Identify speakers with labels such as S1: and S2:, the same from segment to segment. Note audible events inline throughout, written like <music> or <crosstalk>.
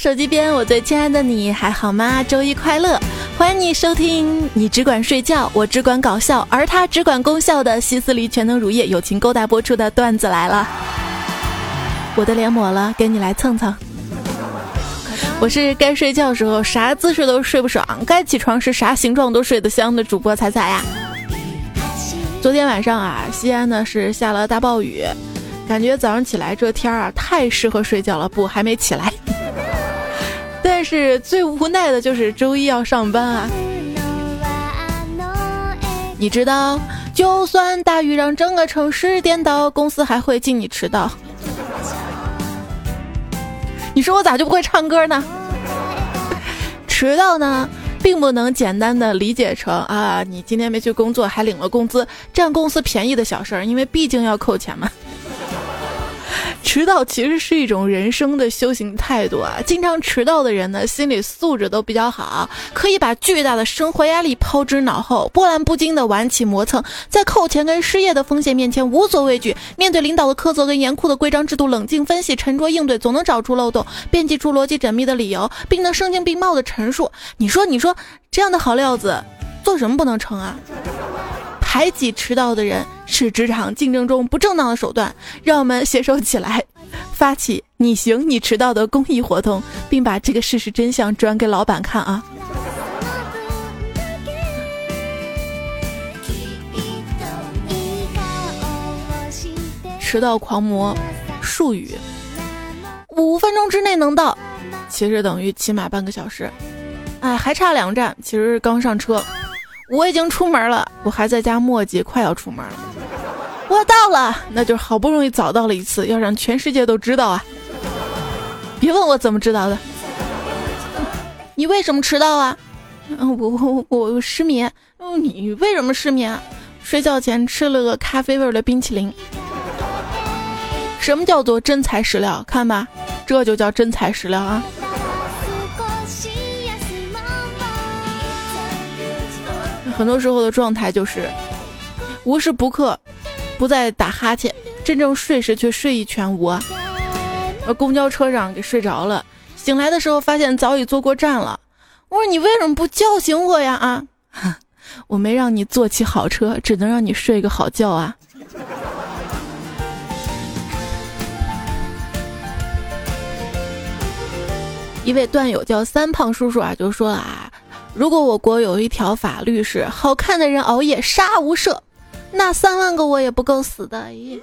S1: 手机边，我最亲爱的你还好吗？周一快乐！欢迎你收听，你只管睡觉，我只管搞笑，而他只管功效的西斯黎全能乳液友情勾搭播出的段子来了。我的脸抹了，给你来蹭蹭。我是该睡觉时候啥姿势都睡不爽，该起床时啥形状都睡得香的主播彩彩呀。昨天晚上啊，西安呢是下了大暴雨，感觉早上起来这天儿啊太适合睡觉了。不，还没起来。但是最无奈的就是周一要上班啊！你知道，就算大雨让整个城市颠倒，公司还会敬你迟到。你说我咋就不会唱歌呢？迟到呢，并不能简单的理解成啊，你今天没去工作还领了工资，占公司便宜的小事儿，因为毕竟要扣钱嘛。<laughs> 迟到其实是一种人生的修行态度啊！经常迟到的人呢，心理素质都比较好，可以把巨大的生活压力抛之脑后，波澜不惊的玩起磨蹭，在扣钱跟失业的风险面前无所畏惧，面对领导的苛责跟严酷的规章制度，冷静分析、沉着应对，总能找出漏洞，编辑出逻辑缜密的理由，并能声情并茂的陈述。你说，你说这样的好料子，做什么不能成啊？排挤迟到的人是职场竞争中不正当的手段，让我们携手起来，发起“你行你迟到”的公益活动，并把这个事实真相转给老板看啊！迟到狂魔术语：五分钟之内能到，其实等于起码半个小时。哎，还差两站，其实刚上车。我已经出门了，我还在家磨叽，快要出门了。我到了，那就好不容易早到了一次，要让全世界都知道啊！别问我怎么知道的。你为什么迟到啊？嗯，我我我失眠。嗯，你为什么失眠？睡觉前吃了个咖啡味的冰淇淋。什么叫做真材实料？看吧，这就叫真材实料啊！很多时候的状态就是无时不刻不在打哈欠，真正睡时却睡意全无。而公交车上给睡着了，醒来的时候发现早已坐过站了。我说你为什么不叫醒我呀？啊，<laughs> 我没让你坐起好车，只能让你睡个好觉啊。一位段友叫三胖叔叔啊，就说了啊。如果我国有一条法律是好看的人熬夜杀无赦，那三万个我也不够死的。咦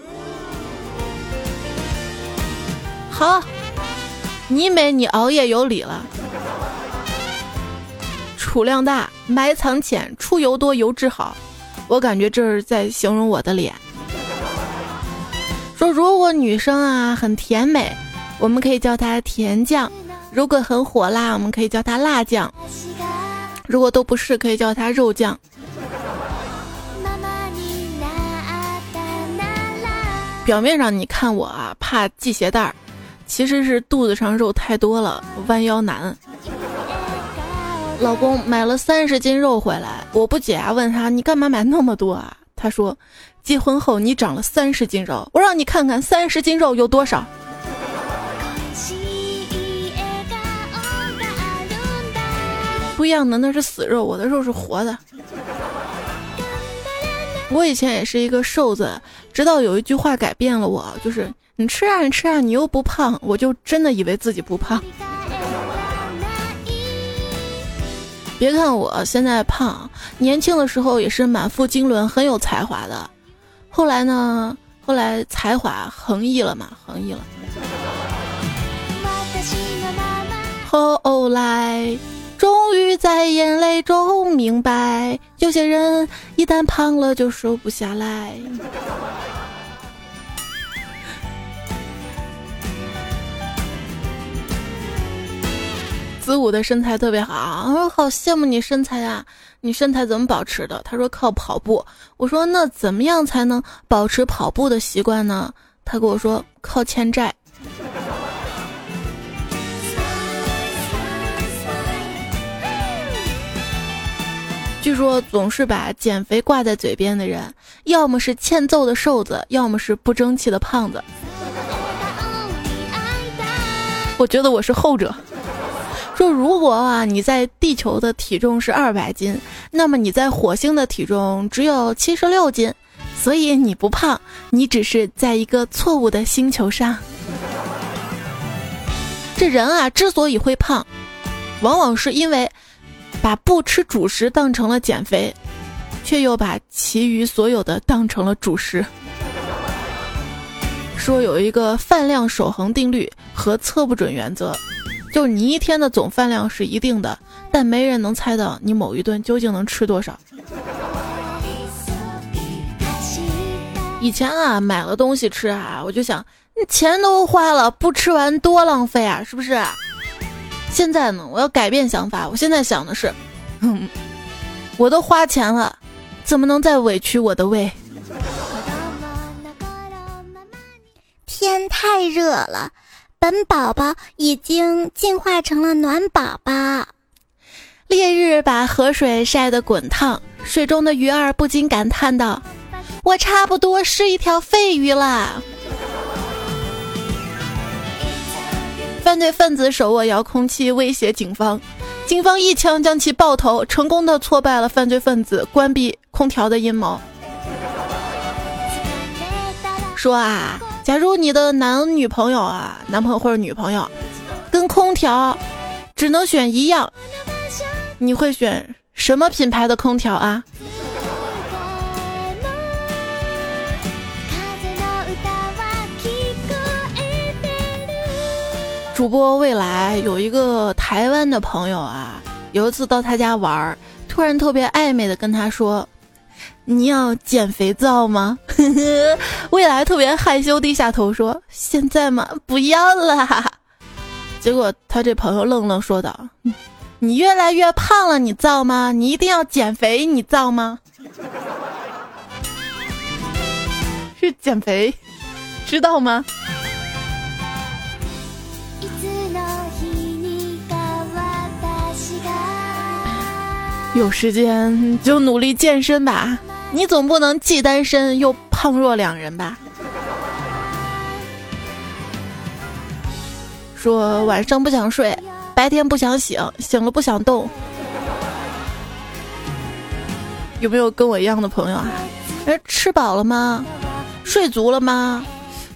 S1: 好，你美你熬夜有理了。储量大，埋藏浅，出油多，油质好。我感觉这是在形容我的脸。说如果女生啊很甜美，我们可以叫她甜酱；如果很火辣，我们可以叫她辣酱。如果都不是，可以叫他肉酱。表面上你看我啊，怕系鞋带儿，其实是肚子上肉太多了，弯腰难。老公买了三十斤肉回来，我不解啊，问他你干嘛买那么多啊？他说，结婚后你长了三十斤肉，我让你看看三十斤肉有多少。不一样的那是死肉，我的肉是活的。我以前也是一个瘦子，直到有一句话改变了我，就是你吃啊你吃啊，你又不胖，我就真的以为自己不胖。别看我现在胖，年轻的时候也是满腹经纶，很有才华的。后来呢？后来才华横溢了嘛，横溢了。后来。终于在眼泪中明白，有些人一旦胖了就瘦不下来。子午的身材特别好，我说好羡慕你身材啊！你身材怎么保持的？他说靠跑步。我说那怎么样才能保持跑步的习惯呢？他跟我说靠欠债。据说总是把减肥挂在嘴边的人，要么是欠揍的瘦子，要么是不争气的胖子。我觉得我是后者。说如果啊你在地球的体重是二百斤，那么你在火星的体重只有七十六斤，所以你不胖，你只是在一个错误的星球上。这人啊之所以会胖，往往是因为把不吃主食当成了减肥，却又把其余所有的当成了主食。说有一个饭量守恒定律和测不准原则。就是你一天的总饭量是一定的，但没人能猜到你某一顿究竟能吃多少。以前啊，买了东西吃啊，我就想，钱都花了，不吃完多浪费啊，是不是？现在呢，我要改变想法，我现在想的是，我都花钱了，怎么能再委屈我的胃？
S2: 天太热了。本宝宝已经进化成了暖宝宝。
S1: 烈日把河水晒得滚烫，水中的鱼儿不禁感叹道：“我差不多是一条废鱼了。”犯罪分子手握遥控器威胁警方，警方一枪将其爆头，成功的挫败了犯罪分子关闭空调的阴谋。说啊。假如你的男女朋友啊，男朋友或者女朋友，跟空调只能选一样，你会选什么品牌的空调啊？主播未来有一个台湾的朋友啊，有一次到他家玩儿，突然特别暧昧的跟他说。你要减肥皂吗？<laughs> 未来特别害羞，低下头说：“现在吗？不要了。<laughs> ”结果他这朋友愣愣说道：“你越来越胖了，你造吗？你一定要减肥，你造吗？” <laughs> 是减肥，知道吗？有时间就努力健身吧。你总不能既单身又胖若两人吧？说晚上不想睡，白天不想醒，醒了不想动。有没有跟我一样的朋友啊？哎，吃饱了吗？睡足了吗？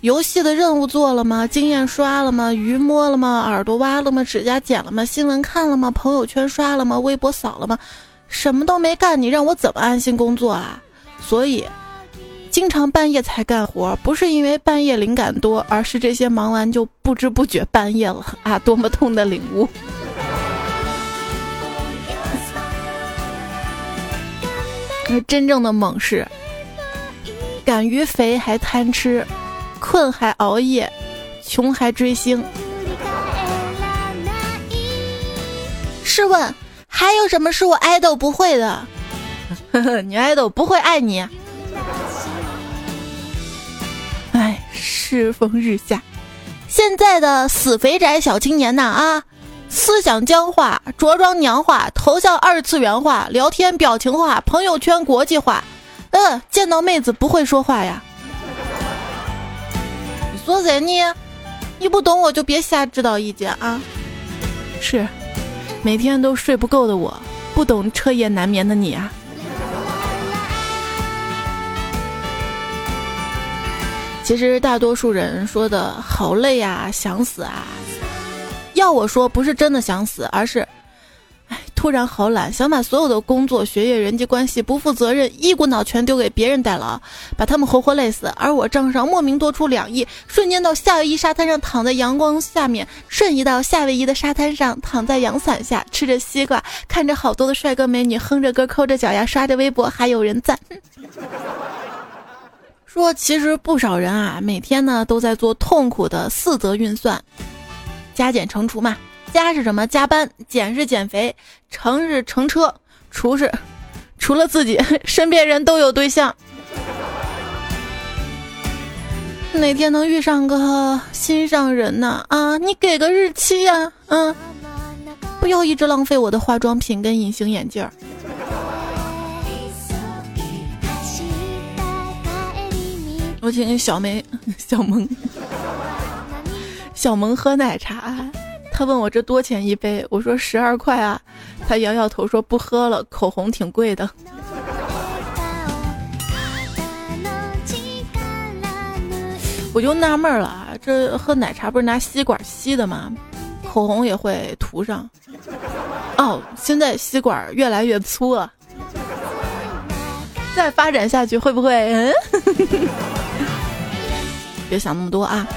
S1: 游戏的任务做了吗？经验刷了吗？鱼摸了吗？耳朵挖了吗？指甲剪了吗？新闻看了吗？朋友圈刷了吗？微博扫了吗？什么都没干，你让我怎么安心工作啊？所以，经常半夜才干活，不是因为半夜灵感多，而是这些忙完就不知不觉半夜了啊！多么痛的领悟！真正的猛士，敢于肥还贪吃，困还熬夜，穷还追星。试问？还有什么是我爱豆不会的？<laughs> 你爱豆不会爱你。哎，世风日下，现在的死肥宅小青年呐啊，思想僵化，着装娘化，头像二次元化，聊天表情化，朋友圈国际化。嗯，见到妹子不会说话呀。你说谁呢？你不懂我就别瞎指导意见啊。是。每天都睡不够的我，不懂彻夜难眠的你啊！其实大多数人说的好累啊，想死啊，要我说不是真的想死，而是。突然好懒，想把所有的工作、学业、人际关系不负责任，一股脑全丢给别人代劳，把他们活活累死。而我账上莫名多出两亿，瞬间到夏威夷沙滩上躺在阳光下面，瞬移到夏威夷的沙滩上躺在阳伞下，吃着西瓜，看着好多的帅哥美女，哼着歌，抠着脚丫，刷着微博，还有人赞。说其实不少人啊，每天呢都在做痛苦的四则运算，加减乘除嘛。加是什么？加班。减是减肥。乘是乘车。除是，除了自己，身边人都有对象。哪天能遇上个心上人呢？啊，你给个日期呀。嗯，不要一直浪费我的化妆品跟隐形眼镜儿。我请小梅、小萌、小萌喝奶茶。他问我这多钱一杯，我说十二块啊。他摇摇头说不喝了，口红挺贵的。我就纳闷了啊，这喝奶茶不是拿吸管吸的吗？口红也会涂上？哦，现在吸管越来越粗了，再发展下去会不会？嗯，<laughs> 别想那么多啊。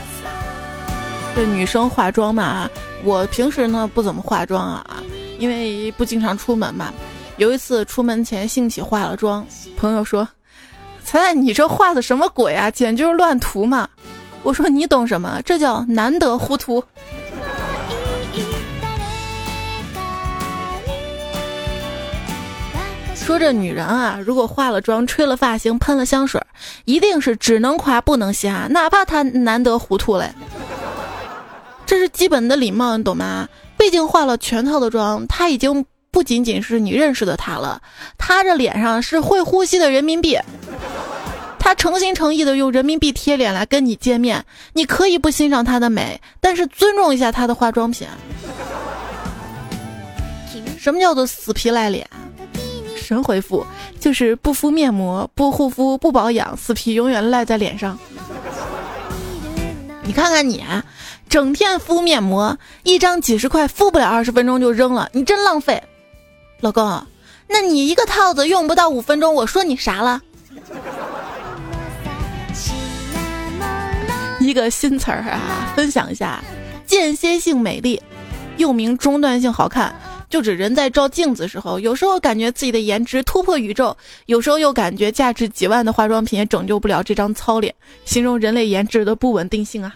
S1: 这女生化妆嘛，我平时呢不怎么化妆啊，因为不经常出门嘛。有一次出门前兴起化了妆，朋友说：“猜你这画的什么鬼啊？简直就是乱涂嘛！”我说：“你懂什么？这叫难得糊涂。” <laughs> 说这女人啊，如果化了妆、吹了发型、喷了香水，一定是只能夸不能瞎，哪怕她难得糊涂嘞。这是基本的礼貌，你懂吗？毕竟化了全套的妆，他已经不仅仅是你认识的他了，他这脸上是会呼吸的人民币，他诚心诚意的用人民币贴脸来跟你见面，你可以不欣赏他的美，但是尊重一下他的化妆品。什么叫做死皮赖脸？神回复就是不敷面膜、不护肤、不保养，死皮永远赖在脸上。你看看你。整天敷面膜，一张几十块，敷不了二十分钟就扔了，你真浪费。老公，那你一个套子用不到五分钟，我说你啥了？一个新词儿啊，分享一下，间歇性美丽，又名中断性好看，就指人在照镜子时候，有时候感觉自己的颜值突破宇宙，有时候又感觉价值几万的化妆品也拯救不了这张糙脸，形容人类颜值的不稳定性啊。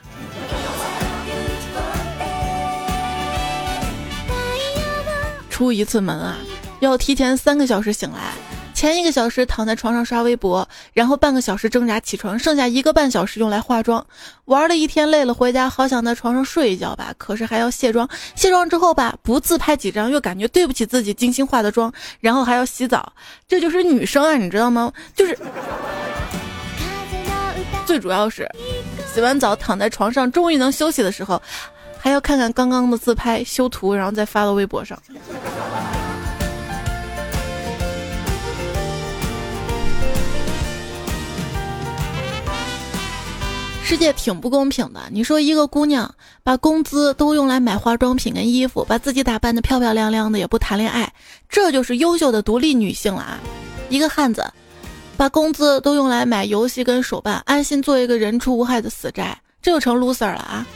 S1: 出一次门啊，要提前三个小时醒来，前一个小时躺在床上刷微博，然后半个小时挣扎起床，剩下一个半小时用来化妆。玩了一天累了，回家好想在床上睡一觉吧，可是还要卸妆，卸妆之后吧，不自拍几张又感觉对不起自己精心化的妆，然后还要洗澡，这就是女生啊，你知道吗？<laughs> 就是最主要是洗完澡躺在床上，终于能休息的时候。还要看看刚刚的自拍，修图，然后再发到微博上。世界挺不公平的，你说一个姑娘把工资都用来买化妆品跟衣服，把自己打扮的漂漂亮亮的，也不谈恋爱，这就是优秀的独立女性了啊！一个汉子把工资都用来买游戏跟手办，安心做一个人畜无害的死宅，这就成 loser 了啊！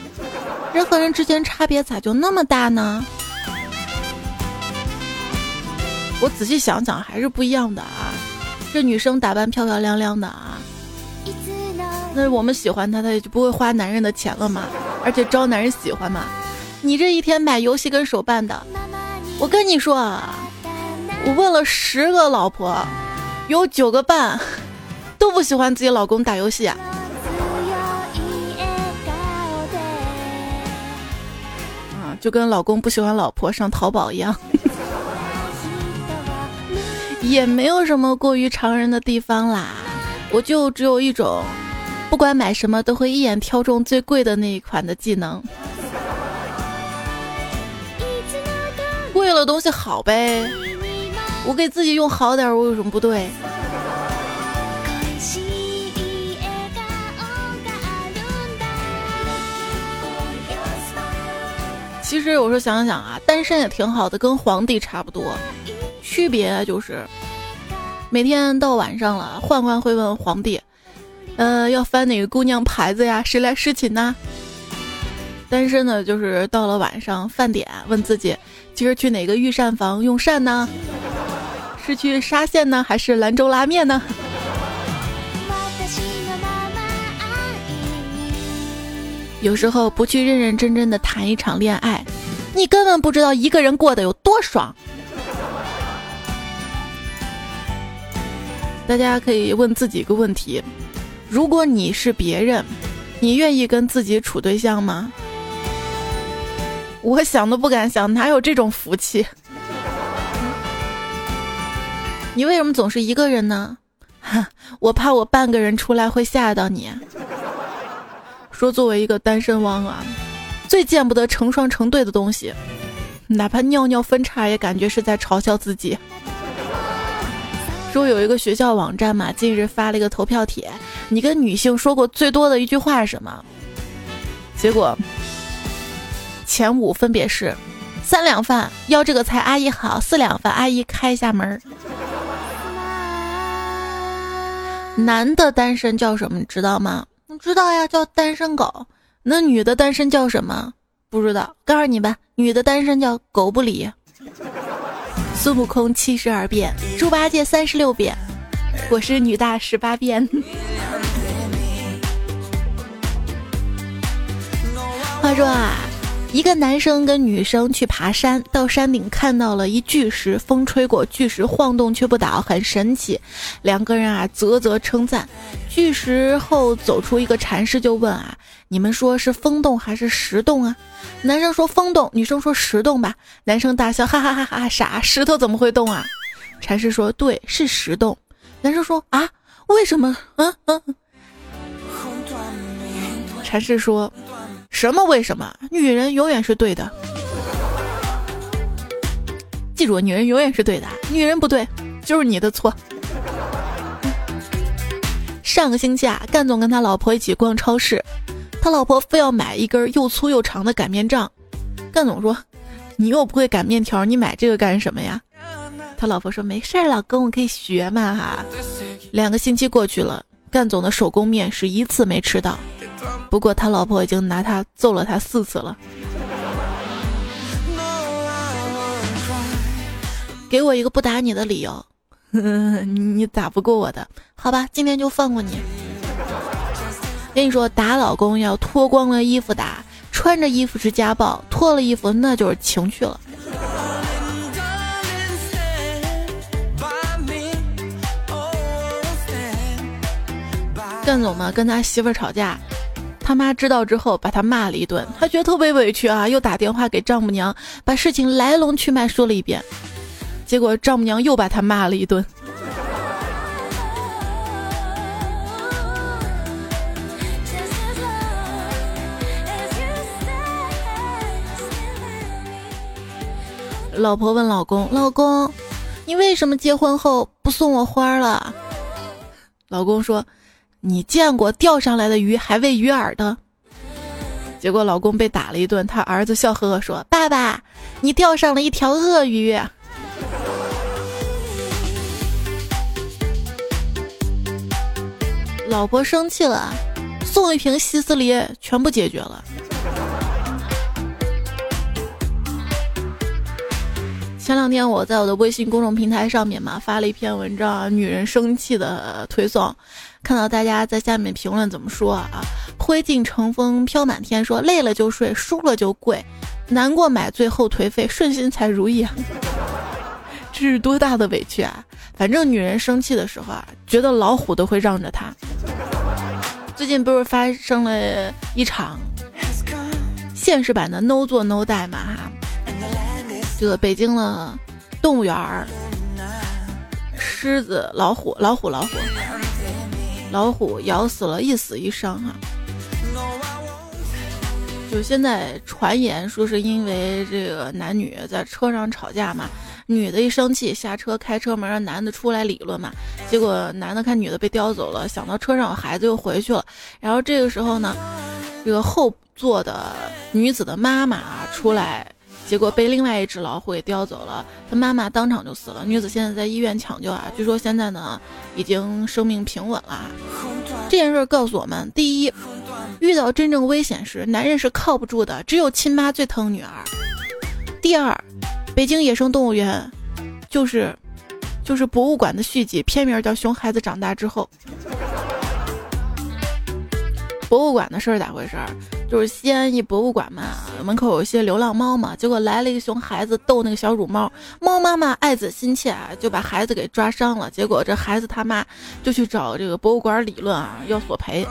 S1: 人和人之间差别咋就那么大呢？我仔细想想，还是不一样的啊。这女生打扮漂漂亮亮的啊，那我们喜欢她，她也就不会花男人的钱了嘛，而且招男人喜欢嘛。你这一天买游戏跟手办的，我跟你说啊，我问了十个老婆，有九个半都不喜欢自己老公打游戏。就跟老公不喜欢老婆上淘宝一样，也没有什么过于常人的地方啦。我就只有一种，不管买什么都会一眼挑中最贵的那一款的技能。贵了东西好呗，我给自己用好点，我有什么不对？其实有时候想想啊，单身也挺好的，跟皇帝差不多，区别就是每天到晚上了，宦官会问皇帝，呃，要翻哪个姑娘牌子呀？谁来侍寝呢？单身呢就是到了晚上饭点，问自己今儿去哪个御膳房用膳呢？是去沙县呢，还是兰州拉面呢？有时候不去认认真真的谈一场恋爱，你根本不知道一个人过得有多爽。大家可以问自己一个问题：如果你是别人，你愿意跟自己处对象吗？我想都不敢想，哪有这种福气？你为什么总是一个人呢？我怕我半个人出来会吓到你。说作为一个单身汪啊，最见不得成双成对的东西，哪怕尿尿分叉也感觉是在嘲笑自己。说有一个学校网站嘛，近日发了一个投票帖，你跟女性说过最多的一句话是什么？结果前五分别是：三两饭要这个菜，阿姨好；四两饭，阿姨开一下门。男的单身叫什么？你知道吗？你知道呀，叫单身狗。那女的单身叫什么？不知道，告诉你吧，女的单身叫狗不理。孙悟空七十二变，猪八戒三十六变，我是女大十八变。话说啊。一个男生跟女生去爬山，到山顶看到了一巨石，风吹过，巨石晃动却不倒，很神奇。两个人啊啧啧称赞。巨石后走出一个禅师，就问啊：“你们说是风动还是石动啊？”男生说风动，女生说石动吧。男生大笑，哈哈哈哈！傻，石头怎么会动啊？禅师说：“对，是石动。”男生说：“啊，为什么？”嗯嗯。禅师说。什么？为什么？女人永远是对的。记住，女人永远是对的，女人不对就是你的错。上个星期啊，干总跟他老婆一起逛超市，他老婆非要买一根又粗又长的擀面杖。干总说：“你又不会擀面条，你买这个干什么呀？”他老婆说：“没事儿，老公，我可以学嘛哈。”两个星期过去了，干总的手工面是一次没吃到。不过他老婆已经拿他揍了他四次了。给我一个不打你的理由，<laughs> 你打不过我的，好吧，今天就放过你。跟你说，打老公要脱光了衣服打，穿着衣服是家暴，脱了衣服那就是情趣了。干总嘛，跟他媳妇吵架。他妈知道之后，把他骂了一顿，他觉得特别委屈啊，又打电话给丈母娘，把事情来龙去脉说了一遍，结果丈母娘又把他骂了一顿。老婆问老公：“老公，你为什么结婚后不送我花了？”老公说。你见过钓上来的鱼还喂鱼饵的？结果老公被打了一顿，他儿子笑呵呵说：“爸爸，你钓上了一条鳄鱼。”老婆生气了，送一瓶西斯梨，全部解决了。前两天我在我的微信公众平台上面嘛发了一篇文章，女人生气的推送。看到大家在下面评论怎么说啊？灰烬乘风飘满天，说累了就睡，输了就跪，难过买醉后颓废，顺心才如意啊！<laughs> 这是多大的委屈啊！反正女人生气的时候啊，觉得老虎都会让着她。最近不是发生了一场现实版的 “no 做 no die” 嘛哈？这个北京的动物园儿，狮子、老虎、老虎、老虎。老虎咬死了一死一伤哈，就现在传言说是因为这个男女在车上吵架嘛，女的一生气下车开车门让男的出来理论嘛，结果男的看女的被叼走了，想到车上有孩子又回去了，然后这个时候呢，这个后座的女子的妈妈出来。结果被另外一只老虎给叼走了，他妈妈当场就死了。女子现在在医院抢救啊，据说现在呢已经生命平稳了。这件事告诉我们：第一，遇到真正危险时，男人是靠不住的，只有亲妈最疼女儿；第二，北京野生动物园就是就是博物馆的续集，片名叫《熊孩子长大之后》。博物馆的事儿咋回事？就是西安一博物馆嘛，门口有一些流浪猫嘛，结果来了一个熊孩子逗那个小乳猫，猫妈妈爱子心切啊，就把孩子给抓伤了，结果这孩子他妈就去找这个博物馆理论啊，要索赔。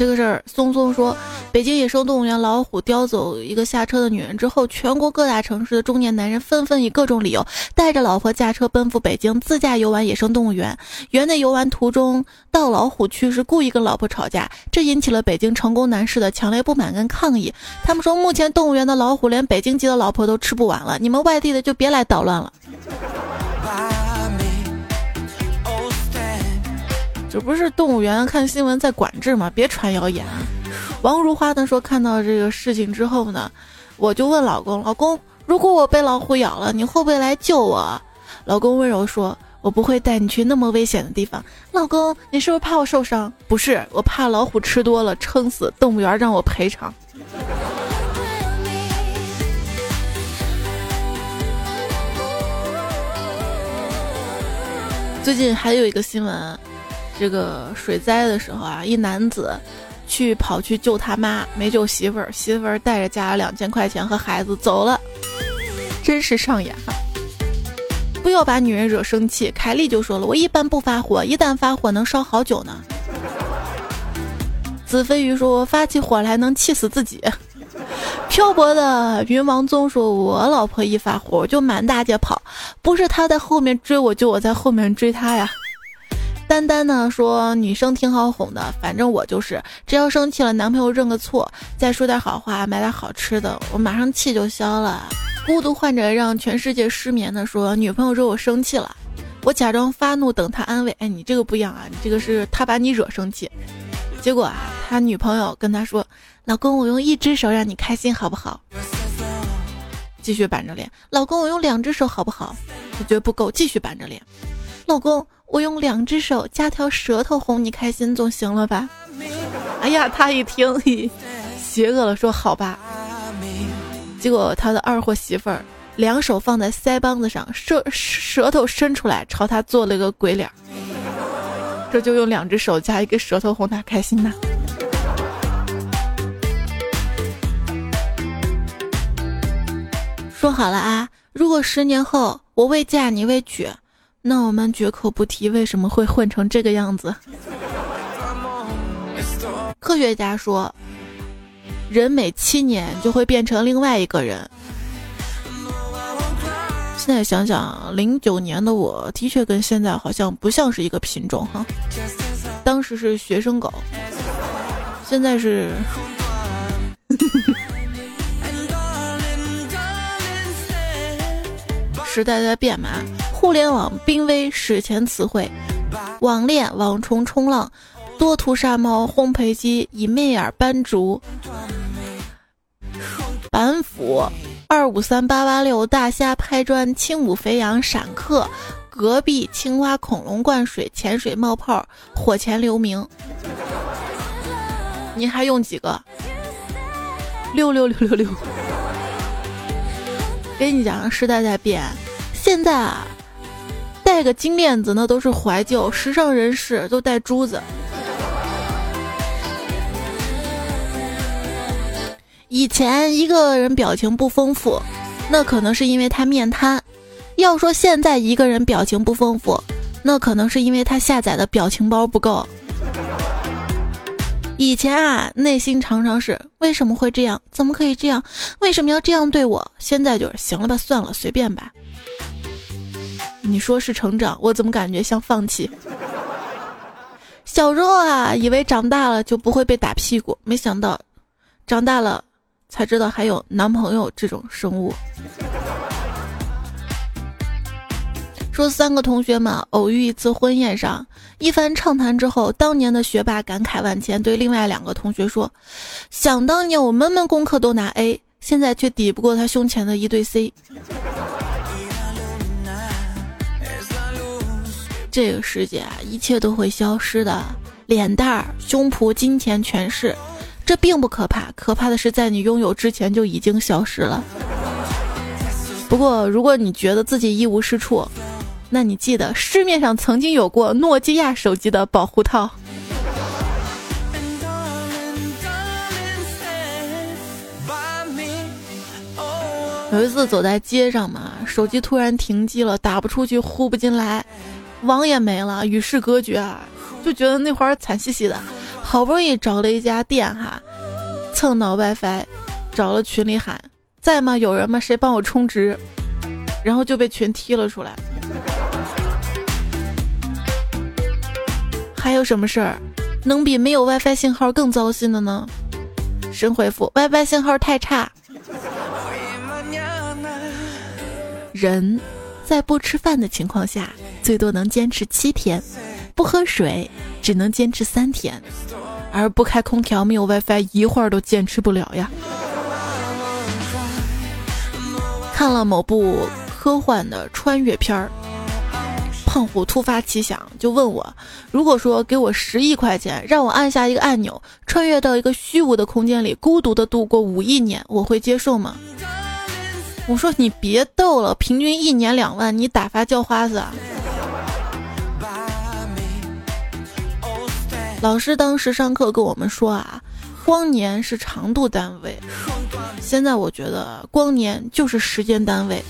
S1: 这个事儿，松松说，北京野生动物园老虎叼走一个下车的女人之后，全国各大城市的中年男人纷纷以各种理由带着老婆驾车奔赴北京，自驾游玩野生动物园。园内游玩途中到老虎区时，故意跟老婆吵架，这引起了北京成功男士的强烈不满跟抗议。他们说，目前动物园的老虎连北京籍的老婆都吃不完了，你们外地的就别来捣乱了。这不是动物园看新闻在管制吗？别传谣言。王如花呢说，看到这个事情之后呢，我就问老公：“老公，如果我被老虎咬了，你会不会来救我？”老公温柔说：“我不会带你去那么危险的地方。”老公，你是不是怕我受伤？不是，我怕老虎吃多了撑死，动物园让我赔偿。最近还有一个新闻。这个水灾的时候啊，一男子去跑去救他妈，没救媳妇儿，媳妇儿带着家两千块钱和孩子走了，真是上演哈！不要把女人惹生气，凯莉就说了，我一般不发火，一旦发火能烧好久呢。子飞鱼说，发起火来能气死自己。漂泊的云王宗说，我老婆一发火就满大街跑，不是她在后面追我，就我在后面追她呀。丹丹呢说女生挺好哄的，反正我就是，只要生气了，男朋友认个错，再说点好话，买点好吃的，我马上气就消了。孤独患者让全世界失眠的说，女朋友惹我生气了，我假装发怒等他安慰。哎，你这个不一样啊，你这个是他把你惹生气，结果啊，他女朋友跟他说，老公，我用一只手让你开心好不好？继续板着脸，老公，我用两只手好不好？他觉得不够，继续板着脸，老公。我用两只手加条舌头哄你开心总行了吧？哎呀，他一听，邪恶了，说好吧。结果他的二货媳妇儿两手放在腮帮子上，舌舌头伸出来朝他做了个鬼脸儿。这就用两只手加一个舌头哄他开心呐。说好了啊，如果十年后我未嫁你未娶。那我们绝口不提为什么会混成这个样子。<laughs> 科学家说，人每七年就会变成另外一个人。现在想想，零九年的我的确跟现在好像不像是一个品种哈。当时是学生狗，现在是。时代在变嘛。互联网濒危史前词汇：网恋、网虫、冲浪、多图杀猫、烘焙机、伊妹尔、斑竹、板斧、二五三八八六、大虾拍砖、轻舞肥羊、闪客、隔壁青蛙、恐龙灌水、潜水冒泡、火前留名。你还用几个？六六六六六。跟你讲，时代在变，现在啊。戴个金链子那都是怀旧，时尚人士都戴珠子。以前一个人表情不丰富，那可能是因为他面瘫；要说现在一个人表情不丰富，那可能是因为他下载的表情包不够。以前啊，内心常常是为什么会这样？怎么可以这样？为什么要这样对我？现在就是行了吧，算了，随便吧。你说是成长，我怎么感觉像放弃？小时候啊，以为长大了就不会被打屁股，没想到长大了才知道还有男朋友这种生物。说三个同学们偶遇一次婚宴上，一番畅谈之后，当年的学霸感慨万千，对另外两个同学说：“想当年我门门功课都拿 A，现在却抵不过他胸前的一对 C。”这个世界啊，一切都会消失的，脸蛋儿、胸脯、金钱、权势，这并不可怕，可怕的是在你拥有之前就已经消失了。不过，如果你觉得自己一无是处，那你记得市面上曾经有过诺基亚手机的保护套。有一次走在街上嘛，手机突然停机了，打不出去，呼不进来。网也没了，与世隔绝啊，就觉得那会儿惨兮兮的。好不容易找了一家店哈，蹭到 WiFi，找了群里喊在吗？有人吗？谁帮我充值？然后就被群踢了出来。还有什么事儿能比没有 WiFi 信号更糟心的呢？神回复：WiFi 信号太差。人在不吃饭的情况下，最多能坚持七天；不喝水只能坚持三天，而不开空调、没有 WiFi，一会儿都坚持不了呀。看了某部科幻的穿越片儿。胖虎突发奇想，就问我：“如果说给我十亿块钱，让我按下一个按钮，穿越到一个虚无的空间里，孤独的度过五亿年，我会接受吗？”我说：“你别逗了，平均一年两万，你打发叫花子啊？”老师当时上课跟我们说啊，光年是长度单位，现在我觉得光年就是时间单位，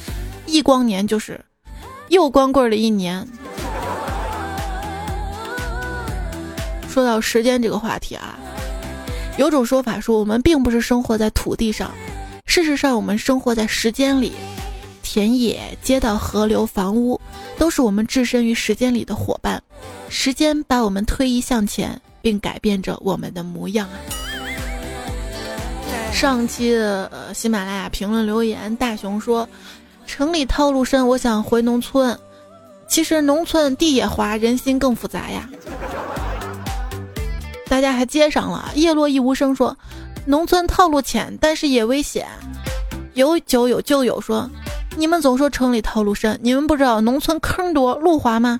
S1: 一光年就是。又光棍了一年。说到时间这个话题啊，有种说法说我们并不是生活在土地上，事实上我们生活在时间里。田野、街道、河流、房屋，都是我们置身于时间里的伙伴。时间把我们推移向前，并改变着我们的模样啊。上期的呃喜马拉雅评论留言，大熊说。城里套路深，我想回农村。其实农村地也滑，人心更复杂呀。大家还接上了，叶落一无声说，农村套路浅，但是也危险。有酒有旧友说，你们总说城里套路深，你们不知道农村坑多路滑吗？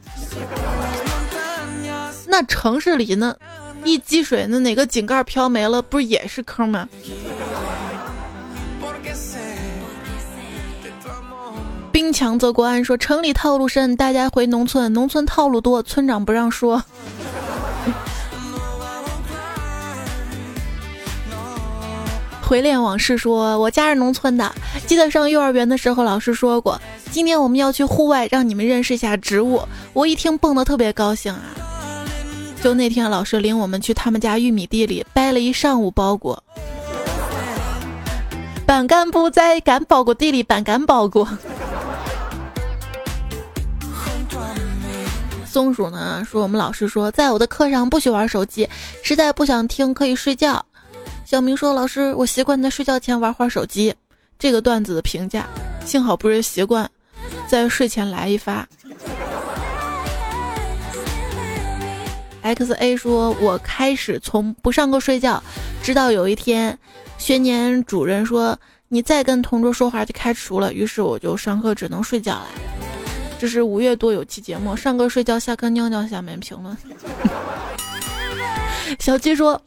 S1: 那城市里呢，一积水，那哪个井盖飘没了，不也是坑吗？强则国安说城里套路深，大家回农村，农村套路多，村长不让说。<laughs> 回恋往事说，我家是农村的，记得上幼儿园的时候，老师说过，今天我们要去户外，让你们认识一下植物。我一听蹦得特别高兴啊！就那天，老师领我们去他们家玉米地里掰了一上午包谷，<laughs> 板干不在干包谷地里板干包谷。松鼠呢说：“我们老师说，在我的课上不许玩手机，实在不想听可以睡觉。”小明说：“老师，我习惯在睡觉前玩会儿手机。”这个段子的评价：幸好不是习惯，在睡前来一发。X A 说：“我开始从不上课睡觉，直到有一天，学年主任说你再跟同桌说话就开除了，于是我就上课只能睡觉了。”这是五月多有期节目，上课睡觉，下课尿尿。下面评论，<laughs> 小七说：“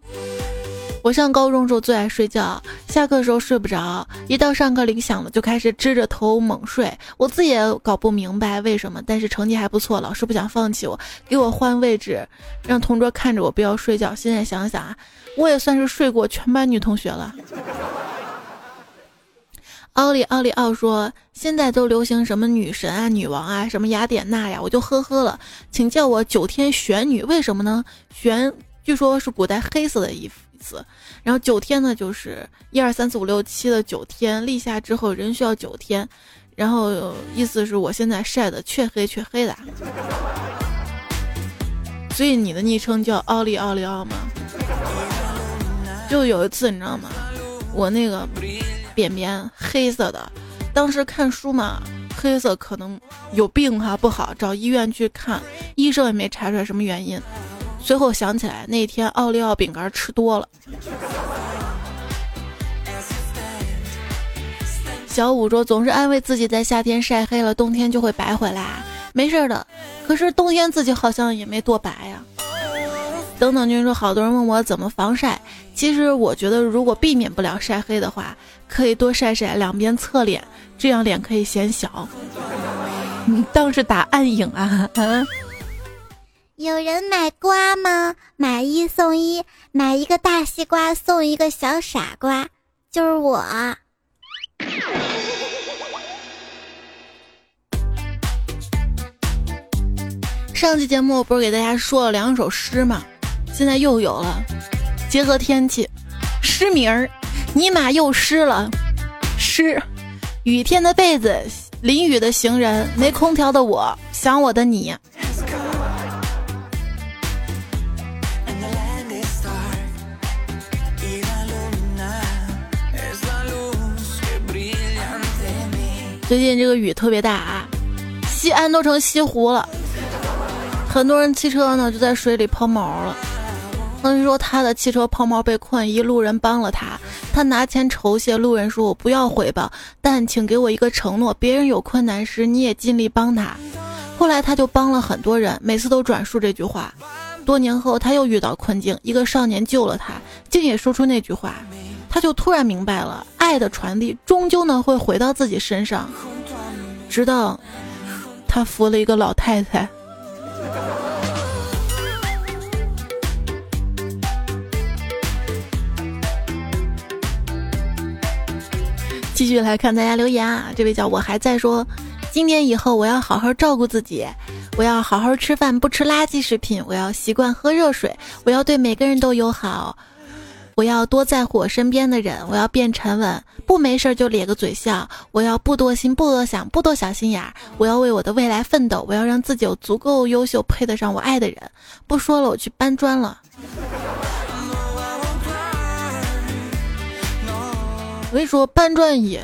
S1: 我上高中时候最爱睡觉，下课时候睡不着，一到上课铃响了就开始支着头猛睡。我自己也搞不明白为什么，但是成绩还不错，老师不想放弃我，给我换位置，让同桌看着我不要睡觉。现在想想啊，我也算是睡过全班女同学了。”奥利奥利奥说：“现在都流行什么女神啊、女王啊，什么雅典娜呀，我就呵呵了，请叫我九天玄女。为什么呢？玄据说是古代黑色的意思，然后九天呢就是一二三四五六七的九天，立夏之后人需要九天，然后意思是我现在晒的黢黑黢黑的，所以你的昵称叫奥利奥利奥吗？就有一次你知道吗？我那个。”便便黑色的，当时看书嘛，黑色可能有病哈，不好，找医院去看，医生也没查出来什么原因。随后想起来那天奥利奥饼干吃多了。小五说总是安慰自己在夏天晒黑了，冬天就会白回来，没事的。可是冬天自己好像也没多白呀。等等君说好多人问我怎么防晒，其实我觉得如果避免不了晒黑的话。可以多晒晒两边侧脸，这样脸可以显小。你当是打暗影啊？
S2: 有人买瓜吗？买一送一，买一个大西瓜送一个小傻瓜，就是我。
S1: 上期节目不是给大家说了两首诗吗？现在又有了，结合天气。失明儿，尼玛又湿了。湿，雨天的被子，淋雨的行人，没空调的我，想我的你。最近这个雨特别大啊，西安都成西湖了，很多人汽车呢就在水里抛锚了。听说他的汽车抛锚被困，一路人帮了他，他拿钱酬谢路人，说我不要回报，但请给我一个承诺，别人有困难时你也尽力帮他。后来他就帮了很多人，每次都转述这句话。多年后他又遇到困境，一个少年救了他，竟也说出那句话。他就突然明白了，爱的传递终究呢会回到自己身上。直到他扶了一个老太太。继续来看大家留言啊，这位叫我还在说，今年以后我要好好照顾自己，我要好好吃饭，不吃垃圾食品，我要习惯喝热水，我要对每个人都友好。我要多在乎我身边的人，我要变沉稳，不没事就咧个嘴笑。我要不多心，不多想，不多小心眼儿。我要为我的未来奋斗，我要让自己有足够优秀，配得上我爱的人。不说了，我去搬砖了。我跟你说，搬砖也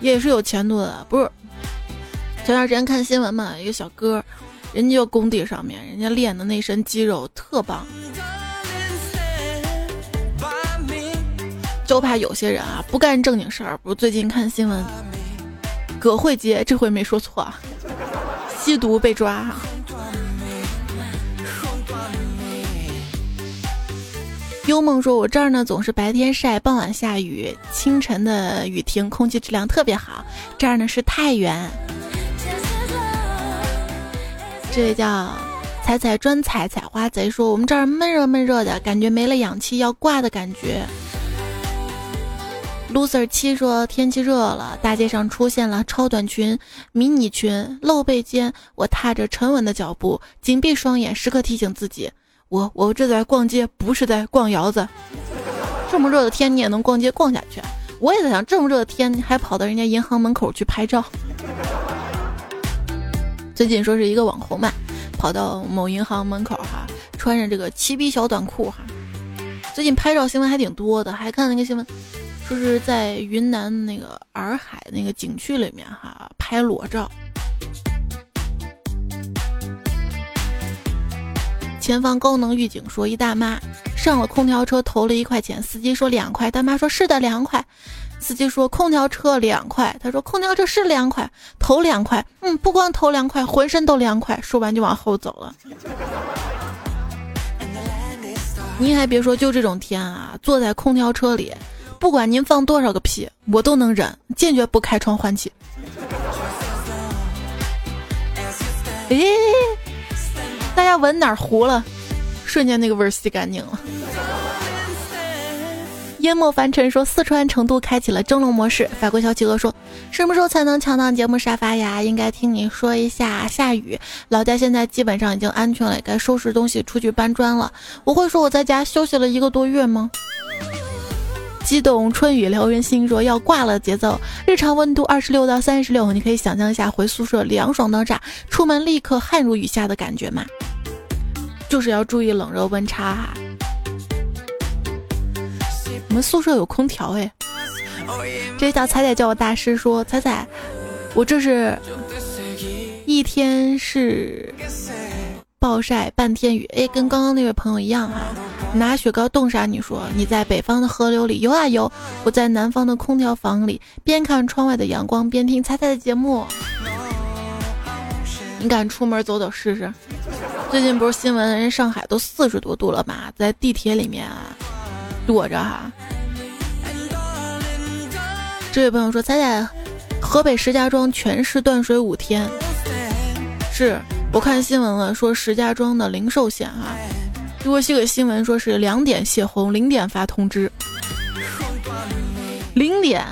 S1: 也是有前途的，不是？前段时间看新闻嘛，一个小哥，人家就工地上面，人家练的那身肌肉特棒。就怕有些人啊不干正经事儿。不，最近看新闻，葛慧杰这回没说错，吸毒被抓。幽梦说：“我这儿呢总是白天晒，傍晚下雨，清晨的雨停，空气质量特别好。这儿呢是太原。”这位叫采采专采采花贼说：“我们这儿闷热闷热的感觉，没了氧气要挂的感觉。” loser 七说天气热了，大街上出现了超短裙、迷你裙、露背肩。我踏着沉稳的脚步，紧闭双眼，时刻提醒自己：我我这在逛街，不是在逛窑子。这么热的天，你也能逛街逛下去？我也在想，这么热的天，还跑到人家银行门口去拍照。最近说是一个网红嘛，跑到某银行门口哈，穿着这个七逼小短裤哈。最近拍照新闻还挺多的，还看那个新闻。说是在云南那个洱海那个景区里面哈拍裸照。前方高能预警说，一大妈上了空调车投了一块钱，司机说两块，大妈说是的两块，司机说空调车两块，他说空调车是两块，投两块，嗯，不光投两块，浑身都凉快。说完就往后走了。您还别说，就这种天啊，坐在空调车里。不管您放多少个屁，我都能忍，坚决不开窗换气。哎，大家闻哪儿糊了？瞬间那个味儿吸干净了。淹没凡尘说，四川成都开启了蒸笼模式。法国小企鹅说，什么时候才能抢到节目沙发呀？应该听你说一下。下雨，老家现在基本上已经安全了，该收拾东西出去搬砖了。我会说我在家休息了一个多月吗？激动春雨撩人心，说要挂了节奏。日常温度二十六到三十六，你可以想象一下回宿舍凉爽到炸，出门立刻汗如雨下的感觉吗？就是要注意冷热温差哈。我们宿舍有空调哎。这叫彩彩叫我大师说彩彩，我这是一天是暴晒半天雨，哎，跟刚刚那位朋友一样哈。拿雪糕冻啥？你说你在北方的河流里游啊游，我在南方的空调房里边看窗外的阳光边听猜猜的节目。你敢出门走走试试？最近不是新闻，人上海都四十多度了嘛，在地铁里面啊躲着哈。这位朋友说，猜猜河北石家庄全市断水五天。是我看新闻了说石家庄的灵寿县啊给我写个新闻说是两点泄洪零点发通知。零点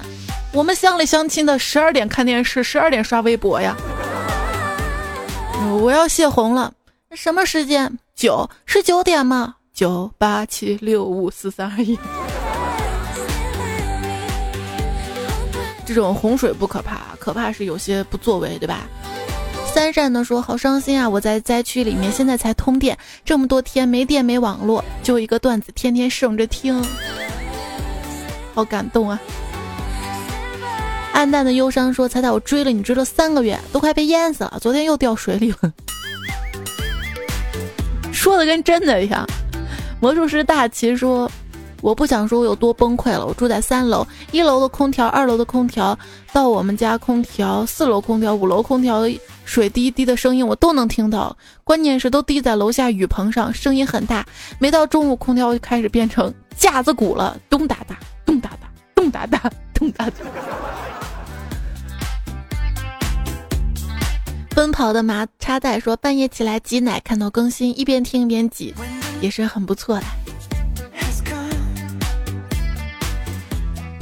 S1: 我们乡里乡亲的十二点看电视十二点刷微博呀。我要泄洪了什么时间？九是九点吗？九八七六五四三二一。这种洪水不可怕可怕是有些不作为对吧？三善的说：“好伤心啊！我在灾区里面，现在才通电，这么多天没电没网络，就一个段子，天天省着听，好感动啊！”暗淡的忧伤说：“彩彩，我追了你追了三个月，都快被淹死了，昨天又掉水里了。<laughs> ”说的跟真的一样。魔术师大齐说。我不想说我有多崩溃了。我住在三楼，一楼的空调，二楼的空调，到我们家空调，四楼空调，五楼空调，水滴滴的声音我都能听到。关键是都滴在楼下雨棚上，声音很大。没到中午，空调就开始变成架子鼓了，咚哒哒，咚哒哒，咚哒哒，咚哒哒。奔跑的麻插袋说，半夜起来挤奶，看到更新，一边听一边挤，也是很不错的。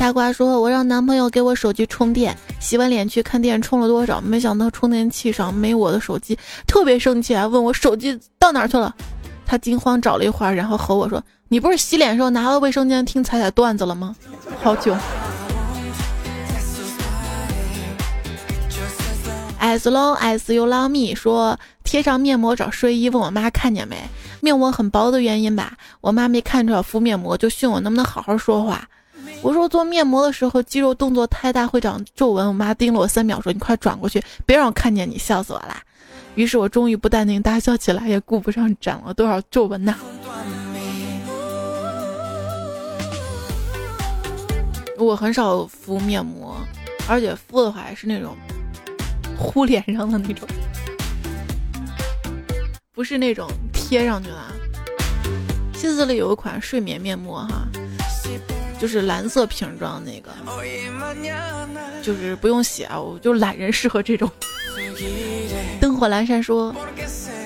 S1: 大瓜说：“我让男朋友给我手机充电，洗完脸去看电充了多少，没想到充电器上没我的手机，特别生气啊！问我手机到哪去了？他惊慌找了一会儿，然后吼我说：‘你不是洗脸时候拿了卫生间听彩彩段子了吗？’好久。As long as you love me 说贴上面膜找睡衣，问我妈看见没？面膜很薄的原因吧？我妈没看出来敷面膜，就训我能不能好好说话。”我说做面膜的时候肌肉动作太大会长皱纹，我妈盯了我三秒说：“你快转过去，别让我看见你，笑死我啦！”于是我终于不淡定大笑起来，也顾不上长了多少皱纹呐。我很少敷面膜，而且敷的话还是那种糊脸上的那种，不是那种贴上去的。西子里有一款睡眠面膜哈。就是蓝色瓶装那个，就是不用洗啊，我就懒人适合这种。灯火阑珊说，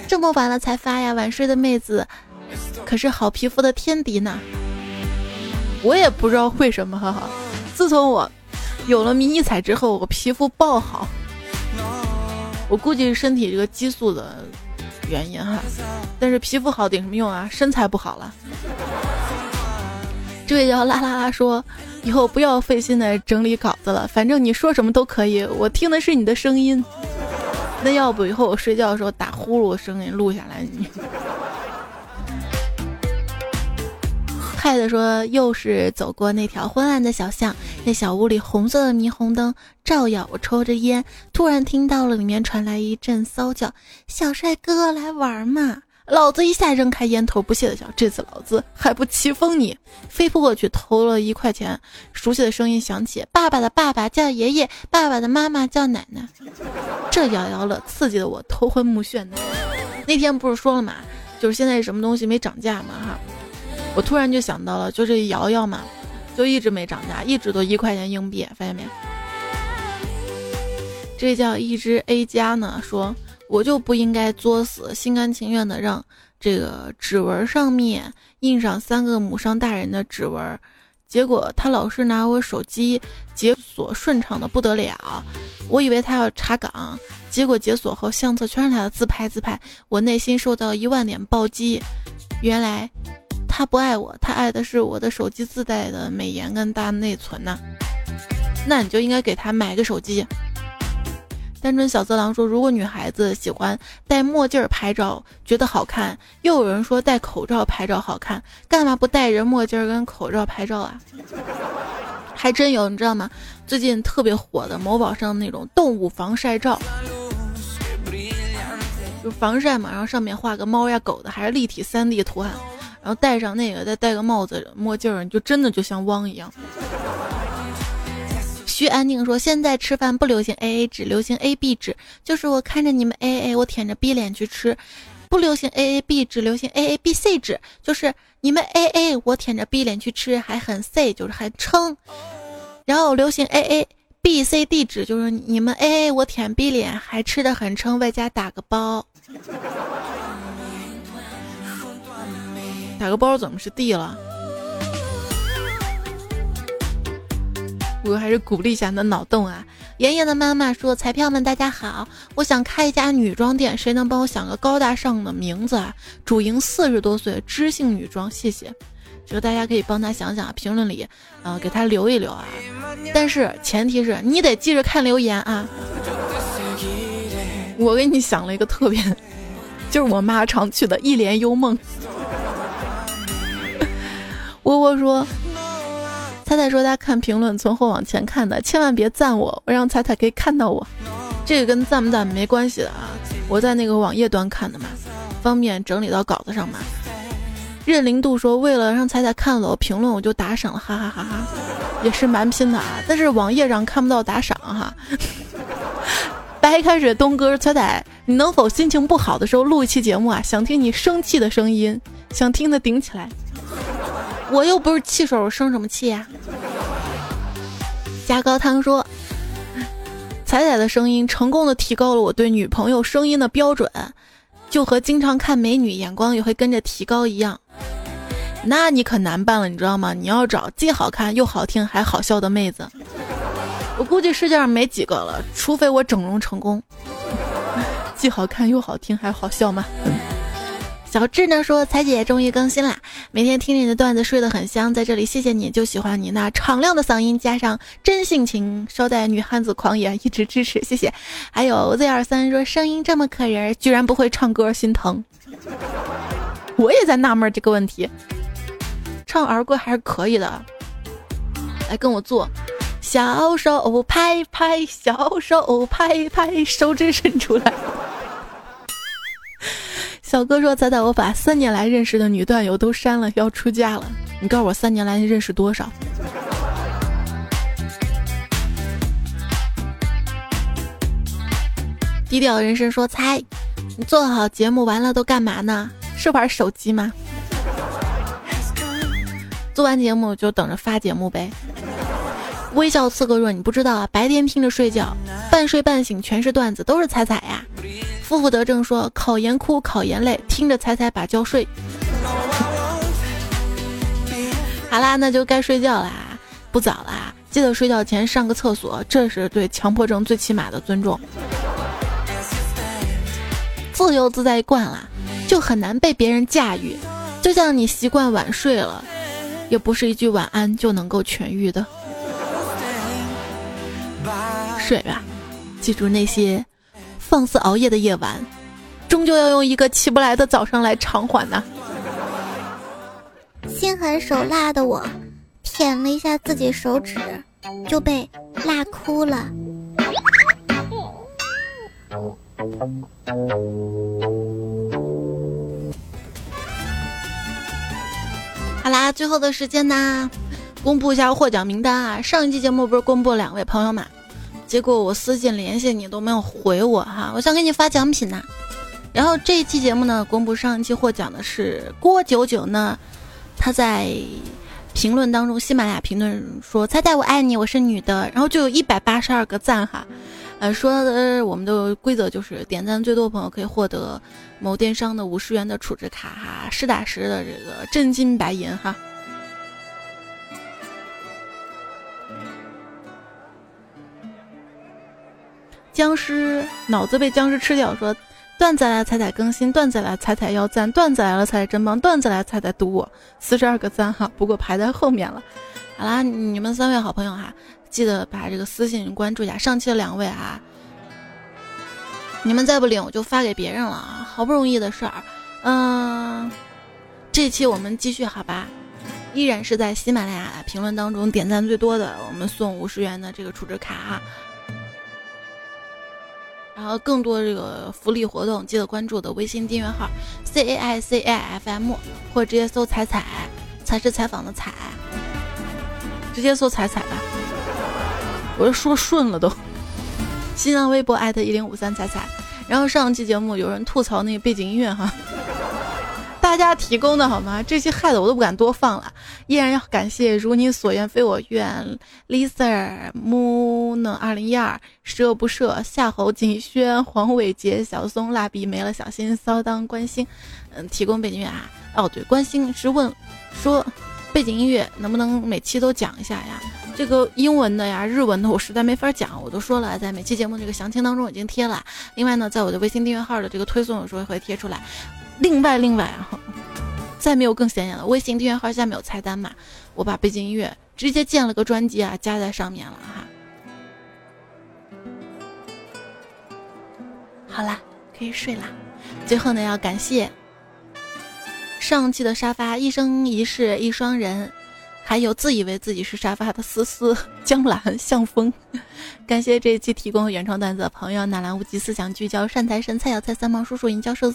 S1: 这么晚了才发呀，晚睡的妹子可是好皮肤的天敌呢。我也不知道为什么，哈哈。自从我有了迷你彩之后，我皮肤爆好。我估计是身体这个激素的原因哈，但是皮肤好顶什么用啊？身材不好了。这位叫啦啦啦说：“以后不要费心的整理稿子了，反正你说什么都可以，我听的是你的声音。那要不以后我睡觉的时候打呼噜声音录下来你。”害的说：“又是走过那条昏暗的小巷，那小屋里红色的霓虹灯照耀，我抽着烟，突然听到了里面传来一阵骚叫：小帅哥来玩嘛！”老子一下扔开烟头，不屑的想。这次老子还不气疯你！飞扑过去投了一块钱，熟悉的声音响起：“爸爸的爸爸叫爷爷，爸爸的妈妈叫奶奶。”这摇摇乐刺激的我头昏目眩的。那天不是说了嘛，就是现在什么东西没涨价嘛哈。我突然就想到了，就这摇摇嘛，就一直没涨价，一直都一块钱硬币，发现没？这叫一只 A 加呢，说。我就不应该作死，心甘情愿的让这个指纹上面印上三个母上大人的指纹，结果他老是拿我手机解锁顺畅的不得了，我以为他要查岗，结果解锁后相册全是他的自拍自拍，我内心受到一万点暴击，原来他不爱我，他爱的是我的手机自带的美颜跟大内存呢，那你就应该给他买个手机。单纯小色狼说：“如果女孩子喜欢戴墨镜拍照，觉得好看，又有人说戴口罩拍照好看，干嘛不戴着墨镜跟口罩拍照啊？” <laughs> 还真有，你知道吗？最近特别火的某宝上那种动物防晒照，就防晒嘛，然后上面画个猫呀狗的，还是立体三 D 图案，然后戴上那个，再戴个帽子墨镜，你就真的就像汪一样。徐安静说：“现在吃饭不流行 A A 制，流行 A B 制。就是我看着你们 A A，我舔着 B 脸去吃；不流行 A A B 制，流行 A A B C 制。就是你们 A A，我舔着 B 脸去吃，还很 C，就是还撑。然后流行 A A B C D 制，就是你们 A A，我舔 B 脸还吃的很撑，外加打个包。打个包怎么是 D 了？”我还是鼓励一下你的脑洞啊！妍妍的妈妈说：“彩票们，大家好，我想开一家女装店，谁能帮我想个高大上的名字啊？主营四十多岁，知性女装，谢谢。这个大家可以帮他想想，评论里，呃，给他留一留啊。但是前提是你得记着看留言啊。我给你想了一个特别，就是我妈常去的一帘幽梦。<laughs> 窝窝说，彩彩说他看评论从后往前看的，千万别赞我，我让彩彩可以看到我。这个跟赞不赞没关系的啊，我在那个网页端看的嘛，方便整理到稿子上嘛。任零度说，为了让彩彩看了我评论，我就打赏了，哈哈哈哈，也是蛮拼的啊。但是网页上看不到打赏哈。<laughs> 白开水东哥，彩彩，你能否心情不好的时候录一期节目啊？想听你生气的声音，想听的顶起来。我又不是气手，生什么气呀？加高汤说，彩彩的声音成功的提高了我对女朋友声音的标准，就和经常看美女眼光也会跟着提高一样。那你可难办了，你知道吗？你要找既好看又好听还好笑的妹子。我估计世界上没几个了，除非我整容成功。既好看又好听还好笑吗？小智呢说：“彩姐终于更新啦，每天听着你的段子睡得很香，在这里谢谢你，就喜欢你那敞亮的嗓音，加上真性情，稍带女汉子狂野，一直支持，谢谢。<laughs> ”还有 Z 二三说：“声音这么可人，居然不会唱歌，心疼。”我也在纳闷这个问题，唱儿歌还是可以的，来跟我做。小手拍拍，小手拍拍，手指伸出来。小哥说：“仔仔，我把三年来认识的女段友都删了，要出家了。你告诉我，三年来认识多少？”低调人生说：“猜，你做好节目完了都干嘛呢？是玩手机吗？做完节目就等着发节目呗。”微笑刺客若你不知道啊，白天听着睡觉，半睡半醒全是段子，都是彩彩呀。负负得正说考研哭考研累，听着彩彩把觉睡。<laughs> 好啦，那就该睡觉啦，不早啦，记得睡觉前上个厕所，这是对强迫症最起码的尊重。自由自在惯了，就很难被别人驾驭。就像你习惯晚睡了，也不是一句晚安就能够痊愈的。睡吧，记住那些放肆熬夜的夜晚，终究要用一个起不来的早上来偿还呐。
S2: 心狠手辣的我，舔了一下自己手指，就被辣哭了。
S1: 好啦，最后的时间呢，公布一下获奖名单啊！上一期节目不是公布了两位朋友嘛？结果我私信联系你都没有回我哈，我想给你发奖品呢。然后这一期节目呢，公布上一期获奖的是郭九九呢，他在评论当中，喜马拉雅评论说：“猜猜我爱你，我是女的。”然后就有一百八十二个赞哈。呃，说的我们的规则就是点赞最多朋友可以获得某电商的五十元的储值卡哈，实打实的这个真金白银哈。僵尸脑子被僵尸吃掉，说段子来了彩彩更新，段子来了彩彩要赞，段子来了彩彩真棒，段子来了彩彩读我四十二个赞哈，不过排在后面了。<laughs> 好啦，你们三位好朋友哈，记得把这个私信关注一下。上期的两位啊，你们再不领我就发给别人了啊，好不容易的事儿。嗯，这期我们继续好吧，依然是在喜马拉雅评论当中点赞最多的，我们送五十元的这个储值卡哈。然后更多这个福利活动，记得关注我的微信订阅号 C A I C A F M，或者直接搜“彩彩”，才是采访的“彩”，直接搜“彩彩”吧。我都说顺了都。新浪微博艾特一零五三彩彩。然后上期节目有人吐槽那个背景音乐哈。大家提供的好吗？这些害得我都不敢多放了。依然要感谢如你所愿非我愿，Lisa Moon 二零一二，十恶不赦夏侯锦轩黄伟杰小松蜡笔没了小心骚当关心，嗯，提供背景音乐啊。哦对，关心是问说背景音乐能不能每期都讲一下呀？这个英文的呀、日文的我实在没法讲，我都说了，在每期节目这个详情当中已经贴了。另外呢，在我的微信订阅号的这个推送有时候会贴出来。另外，另外啊，再没有更显眼了。微信订阅号下面有菜单嘛，我把背景音乐直接建了个专辑啊，加在上面了哈。好啦，可以睡啦。最后呢，要感谢上期的沙发一生一世一双人。还有自以为自己是沙发的思思、江兰、向风，感谢这一期提供原创段子的朋友：纳兰无极、思想聚焦、善财神、蔡小蔡、三毛叔叔、尹教授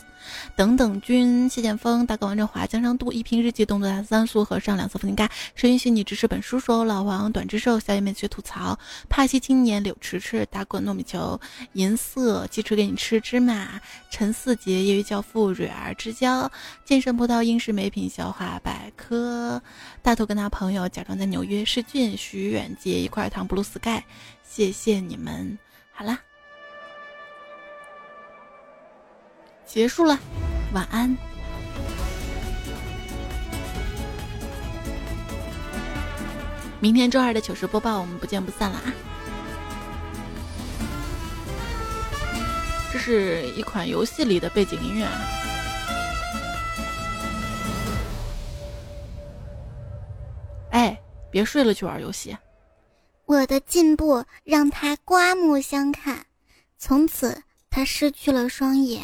S1: 等等君、谢剑锋、大哥王振华、江上渡、一瓶日记、动作大三素和上两次福林盖。谁允许你支持本叔叔、老王、短之寿、小野妹学吐槽、帕西青年、柳迟迟、打滚糯米球、银色鸡翅给你吃芝麻、陈四杰、业余教父、蕊儿之交、健身葡萄、英式美品、消化百科、大头跟他朋友假装在纽约试俊、徐远杰一块糖布鲁斯盖，谢谢你们。好啦，结束了，晚安。明天周二的糗事播报，我们不见不散了啊！这是一款游戏里的背景音乐。哎，别睡了，去玩游戏。
S2: 我的进步让他刮目相看，从此他失去了双眼。